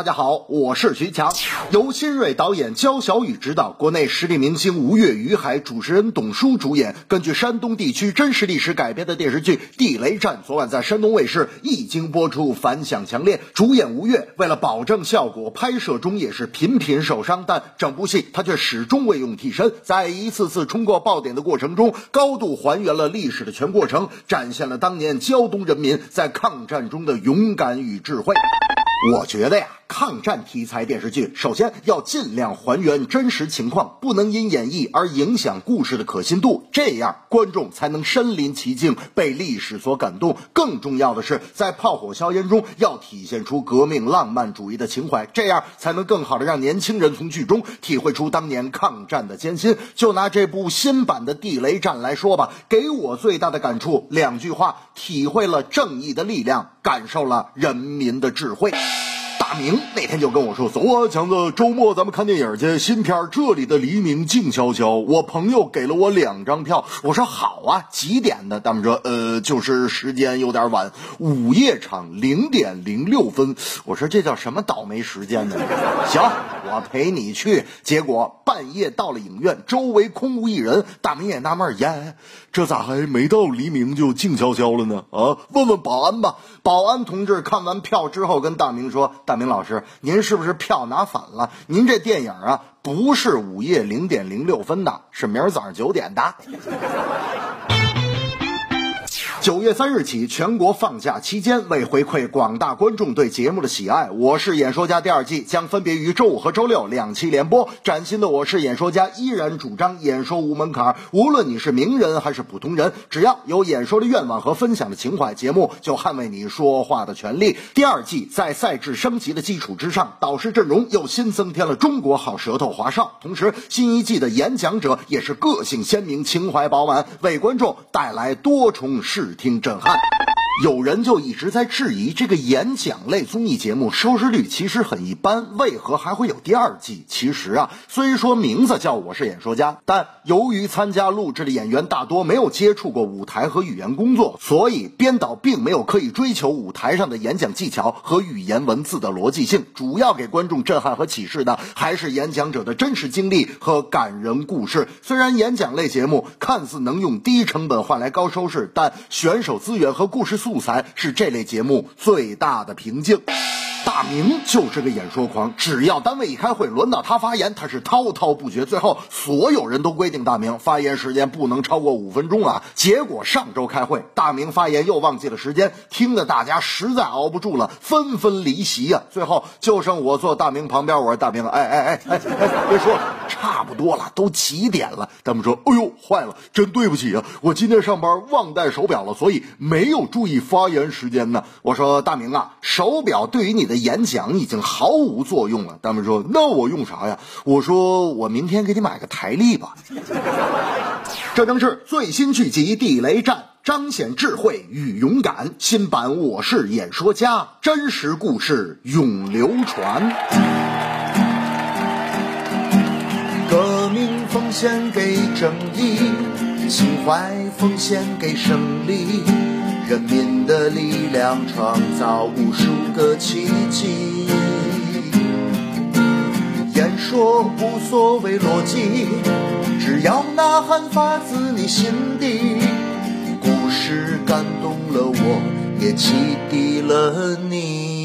大家好，我是徐强。由新锐导演焦小雨执导，国内实力明星吴越、于海、主持人董书主演，根据山东地区真实历史改编的电视剧《地雷战》，昨晚在山东卫视一经播出，反响强烈。主演吴越为了保证效果，拍摄中也是频频受伤，但整部戏他却始终未用替身，在一次次冲过爆点的过程中，高度还原了历史的全过程，展现了当年胶东人民在抗战中的勇敢与智慧。我觉得呀。抗战题材电视剧，首先要尽量还原真实情况，不能因演绎而影响故事的可信度，这样观众才能身临其境，被历史所感动。更重要的是，在炮火硝烟中要体现出革命浪漫主义的情怀，这样才能更好的让年轻人从剧中体会出当年抗战的艰辛。就拿这部新版的《地雷战》来说吧，给我最大的感触两句话：体会了正义的力量，感受了人民的智慧。大明那天就跟我说：“走啊，强子，周末咱们看电影去。新片《这里的黎明静悄悄》，我朋友给了我两张票。我说好啊，几点的？大明说：呃，就是时间有点晚，午夜场零点零六分。我说这叫什么倒霉时间呢？行，我陪你去。结果半夜到了影院，周围空无一人。大明也纳闷：耶，这咋还没到黎明就静悄悄了呢？啊，问问保安吧。保安同志看完票之后，跟大明说：大。林老师，您是不是票拿反了？您这电影啊，不是午夜零点零六分的，是明儿早上九点的。九月三日起，全国放假期间，为回馈广大观众对节目的喜爱，《我是演说家》第二季将分别于周五和周六两期连播。崭新的《我是演说家》依然主张演说无门槛，无论你是名人还是普通人，只要有演说的愿望和分享的情怀，节目就捍卫你说话的权利。第二季在赛制升级的基础之上，导师阵容又新增添了中国好舌头华少，同时新一季的演讲者也是个性鲜明、情怀饱满，为观众带来多重视。只听震撼。有人就一直在质疑这个演讲类综艺节目收视率其实很一般，为何还会有第二季？其实啊，虽说名字叫我是演说家，但由于参加录制的演员大多没有接触过舞台和语言工作，所以编导并没有刻意追求舞台上的演讲技巧和语言文字的逻辑性，主要给观众震撼和启示的还是演讲者的真实经历和感人故事。虽然演讲类节目看似能用低成本换来高收视，但选手资源和故事素。材是这类节目最大的瓶颈。大明就是个演说狂，只要单位一开会，轮到他发言，他是滔滔不绝。最后，所有人都规定大明发言时间不能超过五分钟啊。结果上周开会，大明发言又忘记了时间，听得大家实在熬不住了，纷纷离席呀。最后就剩我坐大明旁边，我说大明，哎哎哎哎哎，别说了，差不多了，都几点了？他们说，哎呦，坏了，真对不起啊，我今天上班忘带手表了，所以没有注意发言时间呢。我说大明啊，手表对于你。的演讲已经毫无作用了。他们说：“那我用啥呀？”我说：“我明天给你买个台历吧。”这正是最新剧集《地雷战》，彰显智慧与勇敢。新版《我是演说家》，真实故事永流传。革命奉献给正义，情怀奉献给胜利。人民的力量创造无数个奇迹。言说无所谓逻辑，只要呐喊发自你心底。故事感动了我，也启迪了你。